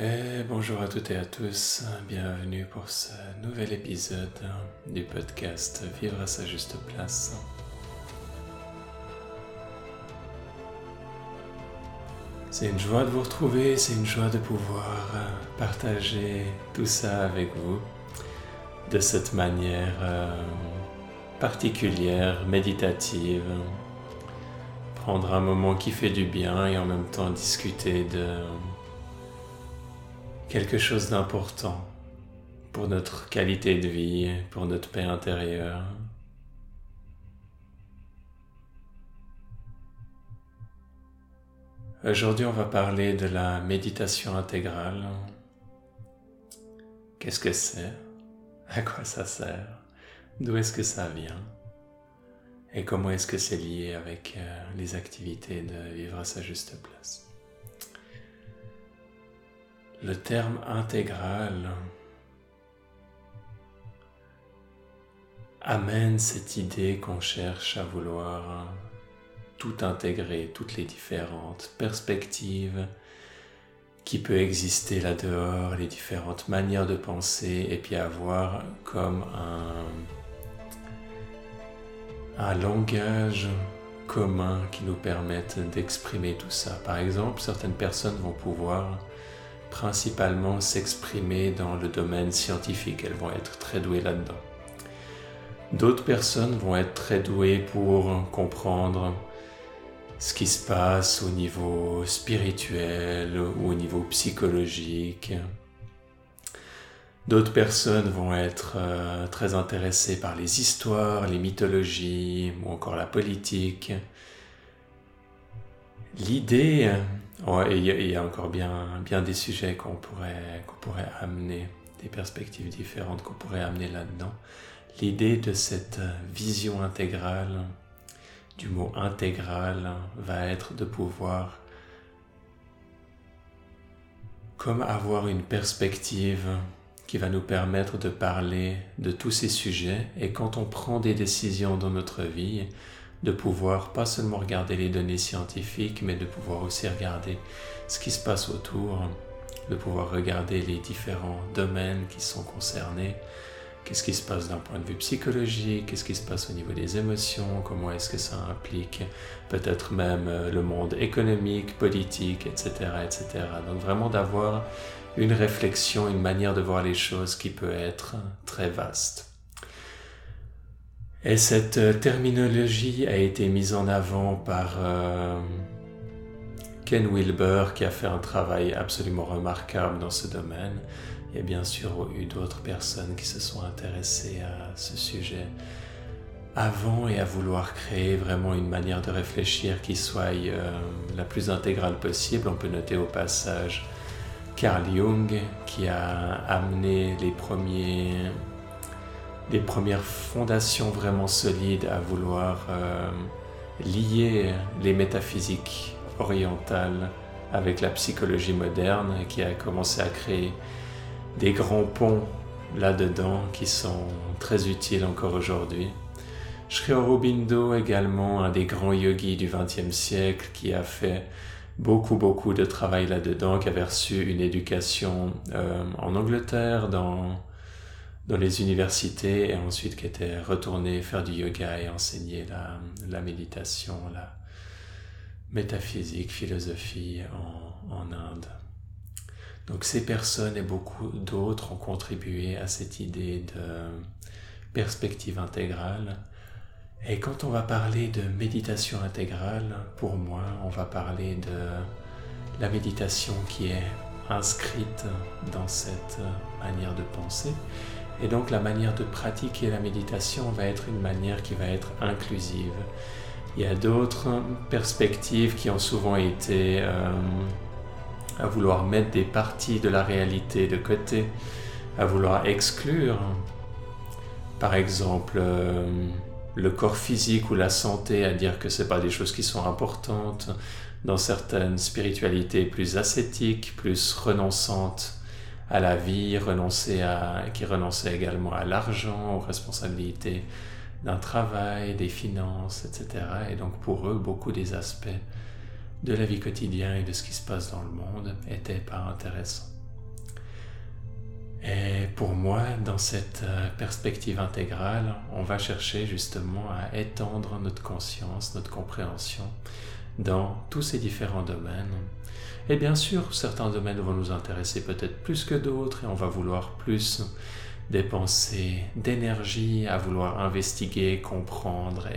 Et bonjour à toutes et à tous, bienvenue pour ce nouvel épisode du podcast Vivre à sa juste place. C'est une joie de vous retrouver, c'est une joie de pouvoir partager tout ça avec vous de cette manière euh, particulière, méditative. Prendre un moment qui fait du bien et en même temps discuter de quelque chose d'important pour notre qualité de vie, pour notre paix intérieure. Aujourd'hui, on va parler de la méditation intégrale. Qu'est-ce que c'est? À quoi ça sert? D'où est-ce que ça vient? Et comment est-ce que c'est lié avec euh, les activités de vivre à sa juste place? Le terme intégral amène cette idée qu'on cherche à vouloir tout intégrer, toutes les différentes perspectives qui peut exister là dehors, les différentes manières de penser, et puis avoir comme un, un langage commun qui nous permette d'exprimer tout ça. Par exemple, certaines personnes vont pouvoir principalement s'exprimer dans le domaine scientifique, elles vont être très douées là-dedans. D'autres personnes vont être très douées pour comprendre ce qui se passe au niveau spirituel ou au niveau psychologique. D'autres personnes vont être euh, très intéressées par les histoires, les mythologies ou encore la politique. L'idée, il y, a encore bien, bien des sujets qu'on pourrait, qu'on pourrait amener, des perspectives différentes qu'on pourrait amener là-dedans. L'idée de cette vision intégrale du mot intégral va être de pouvoir comme avoir une perspective qui va nous permettre de parler de tous ces sujets et quand on prend des décisions dans notre vie, de pouvoir pas seulement regarder les données scientifiques, mais de pouvoir aussi regarder ce qui se passe autour, de pouvoir regarder les différents domaines qui sont concernés, Qu'est-ce qui se passe d'un point de vue psychologique? Qu'est-ce qui se passe au niveau des émotions? Comment est-ce que ça implique peut-être même euh, le monde économique, politique, etc. etc. Donc vraiment d'avoir une réflexion, une manière de voir les choses qui peut être très vaste. Et cette euh, terminologie a été mise en avant par euh, Ken Wilber qui a fait un travail absolument remarquable dans ce domaine. Il y a bien sûr eu d'autres personnes qui se sont intéressées à ce sujet avant et à vouloir créer vraiment une manière de réfléchir qui soit euh, la plus intégrale possible. On peut noter au passage Carl Jung qui a amené les premiers les premières fondations vraiment solides à vouloir euh, lier les métaphysiques orientales avec la psychologie moderne qui a commencé à créer des grands ponts là-dedans qui sont très utiles encore aujourd'hui. Sri Aurobindo également, un des grands yogis du XXe siècle qui a fait beaucoup beaucoup de travail là-dedans, qui avait reçu une éducation euh, en Angleterre dans, dans les universités et ensuite qui était retourné faire du yoga et enseigner la, la méditation, la métaphysique, philosophie en, en Inde. Donc ces personnes et beaucoup d'autres ont contribué à cette idée de perspective intégrale. Et quand on va parler de méditation intégrale, pour moi, on va parler de la méditation qui est inscrite dans cette manière de penser. Et donc la manière de pratiquer la méditation va être une manière qui va être inclusive. Il y a d'autres perspectives qui ont souvent été... Euh, à vouloir mettre des parties de la réalité de côté, à vouloir exclure, par exemple, euh, le corps physique ou la santé, à dire que ce pas des choses qui sont importantes, dans certaines spiritualités plus ascétiques, plus renonçantes à la vie, qui renonçaient également à l'argent, aux responsabilités d'un travail, des finances, etc. Et donc pour eux, beaucoup des aspects de la vie quotidienne et de ce qui se passe dans le monde était pas intéressant. Et pour moi, dans cette euh, perspective intégrale, on va chercher justement à étendre notre conscience, notre compréhension dans tous ces différents domaines. Et bien sûr, certains domaines vont nous intéresser peut-être plus que d'autres et on va vouloir plus dépenser d'énergie à vouloir investiguer, comprendre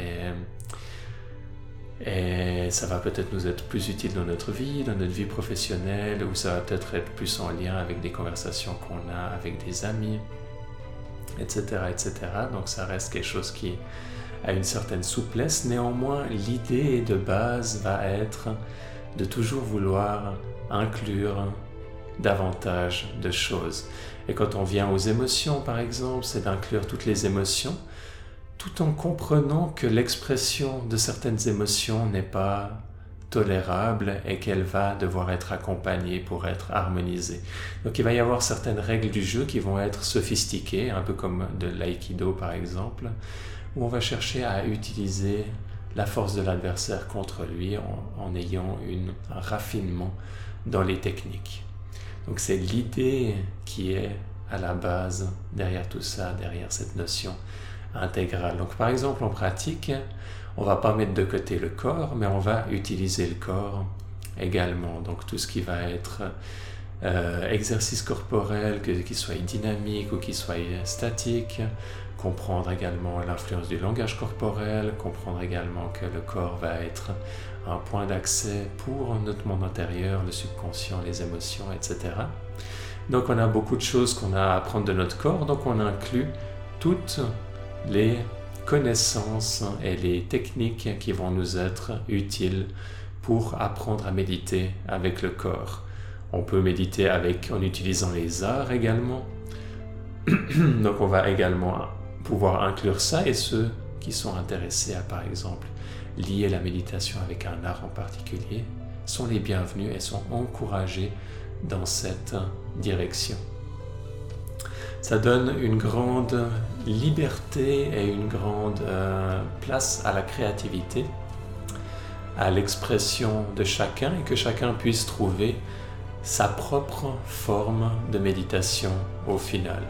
et ça va peut-être nous être plus utile dans notre vie, dans notre vie professionnelle, ou ça va peut-être être plus en lien avec des conversations qu'on a avec des amis, etc., etc. Donc ça reste quelque chose qui a une certaine souplesse. Néanmoins, l'idée de base va être de toujours vouloir inclure davantage de choses. Et quand on vient aux émotions, par exemple, c'est d'inclure toutes les émotions tout en comprenant que l'expression de certaines émotions n'est pas tolérable et qu'elle va devoir être accompagnée pour être harmonisée. Donc il va y avoir certaines règles du jeu qui vont être sophistiquées, un peu comme de l'aïkido par exemple, où on va chercher à utiliser la force de l'adversaire contre lui en, ayant un raffinement dans les techniques. Donc c'est l'idée qui est à la base derrière tout ça, derrière cette notion intégrale. Donc par exemple en pratique, on va pas mettre de côté le corps, mais on va utiliser le corps également. Donc tout ce qui va être euh, exercice corporel, qu'il soit dynamique ou qu'il soit statique, comprendre également l'influence du langage corporel, comprendre également que le corps va être un point d'accès pour notre monde intérieur, le subconscient, les émotions, etc. Donc on a beaucoup de choses qu'on a à apprendre de notre corps, donc on inclut toutes les connaissances et les techniques qui vont nous être utiles pour apprendre à méditer avec le corps. On peut méditer avec, en utilisant les arts également. Donc on va également pouvoir inclure ça et ceux qui sont intéressés à par exemple lier la méditation avec un art en particulier sont les bienvenus et sont encouragés dans cette direction ça donne une grande liberté et une grande euh, place à la créativité, à l'expression de chacun et que chacun puisse trouver sa propre forme de méditation au final.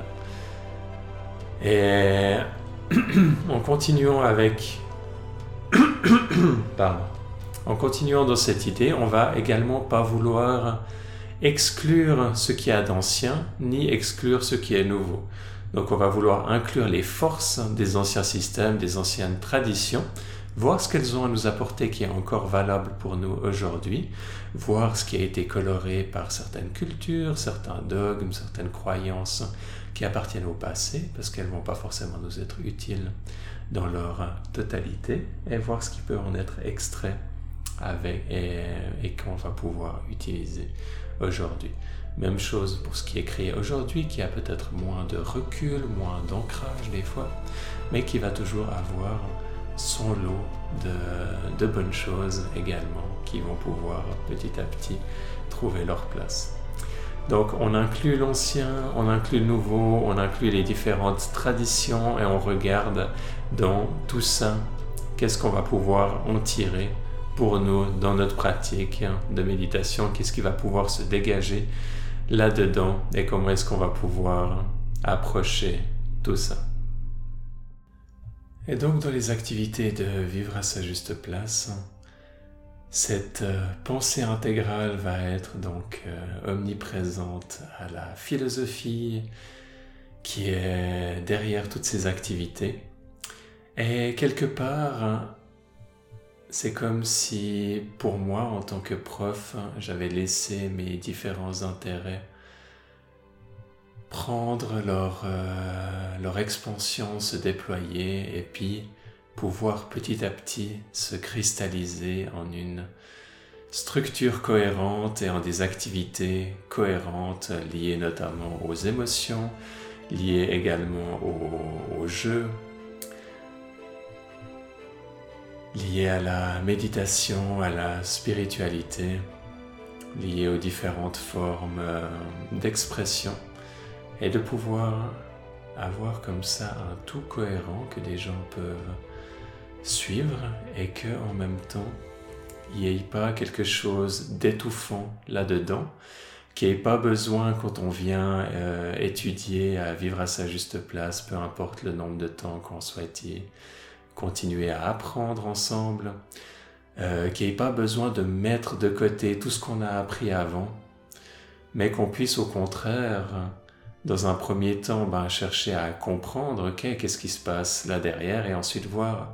Et en continuant avec... Pardon. En continuant dans cette idée, on va également pas vouloir exclure ce qui a d'ancien, ni exclure ce qui est nouveau. Donc on va vouloir inclure les forces des anciens systèmes, des anciennes traditions, voir ce qu'elles ont à nous apporter qui est encore valable pour nous aujourd'hui, voir ce qui a été coloré par certaines cultures, certains dogmes, certaines croyances qui appartiennent au passé, parce qu'elles ne vont pas forcément nous être utiles dans leur totalité, et voir ce qui peut en être extrait avec, et, qu'on va pouvoir utiliser aujourd'hui. Même chose pour ce qui est créé aujourd'hui, qui a peut-être moins de recul, moins d'ancrage des fois, mais qui va toujours avoir son lot de, bonnes choses également, qui vont pouvoir petit à petit trouver leur place. Donc on inclut l'ancien, on inclut le nouveau, on inclut les différentes traditions et on regarde dans tout ça qu'est-ce qu'on va pouvoir en tirer pour nous dans notre pratique de méditation, qu'est-ce qui va pouvoir se dégager là-dedans et comment est-ce qu'on va pouvoir approcher tout ça. Et donc dans les activités de vivre à sa juste place, cette euh, pensée intégrale va être donc euh, omniprésente à la philosophie qui est derrière toutes ces activités. Et quelque part, c'est comme si, pour moi, en tant que prof, j'avais laissé mes différents intérêts prendre leur, euh, leur expansion, se déployer et puis pouvoir petit à petit se cristalliser en une structure cohérente et en des activités cohérentes liées notamment aux émotions, liées également au, au jeu, lié à la méditation, à la spiritualité, lié aux différentes formes euh, d'expression et de pouvoir avoir comme ça un tout cohérent que des gens peuvent suivre et que en même temps il n'y ait pas quelque chose d'étouffant là-dedans qu'il n'y ait pas besoin quand on vient euh, étudier à vivre à sa juste place, peu importe le nombre de temps qu'on y continuer à apprendre ensemble, euh, qu'il n'y ait pas besoin de mettre de côté tout ce qu'on a appris avant, mais qu'on puisse au contraire, dans un premier temps, ben, chercher à comprendre, ok, qu'est-ce qui se passe là derrière, et ensuite voir,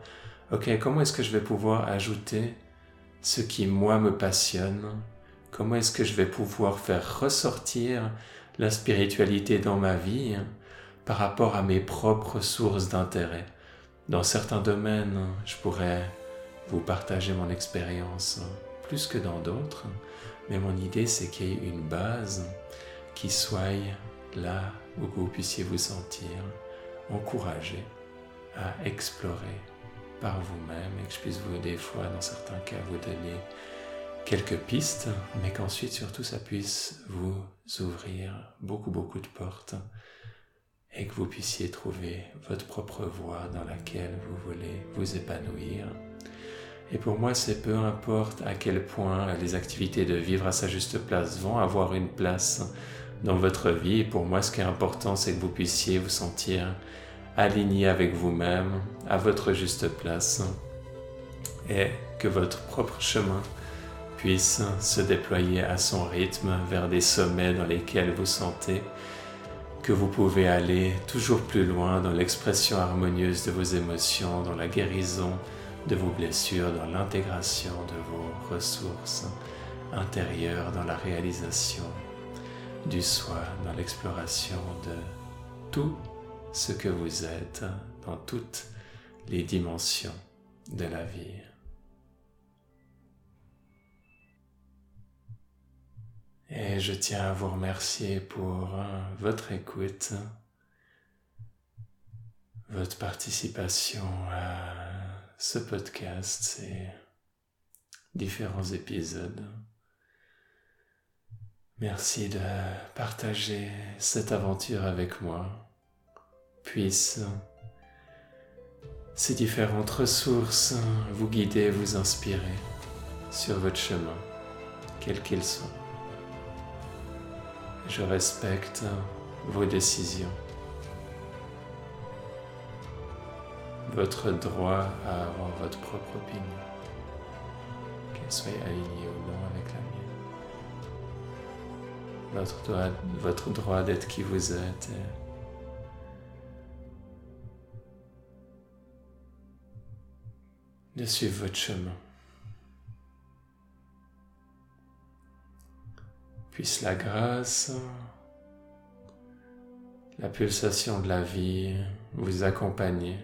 ok, comment est-ce que je vais pouvoir ajouter ce qui, moi, me passionne, Comment est-ce que je vais pouvoir faire ressortir la spiritualité dans ma vie par rapport à mes propres sources d'intérêt? Dans certains domaines, je pourrais vous partager mon expérience plus que dans d'autres, mais mon idée c'est qu'il y ait une base qui soit là où vous puissiez vous sentir encouragé à explorer par vous-même et que je puisse vous des fois dans certains cas vous donner quelques pistes, mais qu'ensuite surtout ça puisse vous ouvrir beaucoup beaucoup de portes et que vous puissiez trouver votre propre voie dans laquelle vous voulez vous épanouir. Et pour moi, c'est peu importe à quel point les activités de vivre à sa juste place vont avoir une place dans votre vie. Pour moi, ce qui est important, c'est que vous puissiez vous sentir aligné avec vous-même, à votre juste place, et que votre propre chemin puisse se déployer à son rythme vers des sommets dans lesquels vous sentez que vous pouvez aller toujours plus loin dans l'expression harmonieuse de vos émotions, dans la guérison de vos blessures, dans l'intégration de vos ressources intérieures, dans la réalisation du soi, dans l'exploration de tout ce que vous êtes dans toutes les dimensions de la vie. Et je tiens à vous remercier pour euh, votre écoute, votre participation à ce podcast, ces différents épisodes. Merci de partager cette aventure avec moi. Puisse ces différentes ressources vous guider, vous inspirer sur votre chemin, quel qu'il soit. Je respecte vos décisions. Votre droit à avoir votre propre opinion, qu'elle soit alignée ou non avec la mienne. Votre droit, d'être qui vous êtes. de suivre votre chemin. Puisse la grâce, la pulsation de la vie vous accompagner.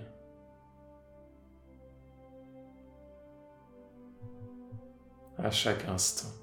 à chaque instant.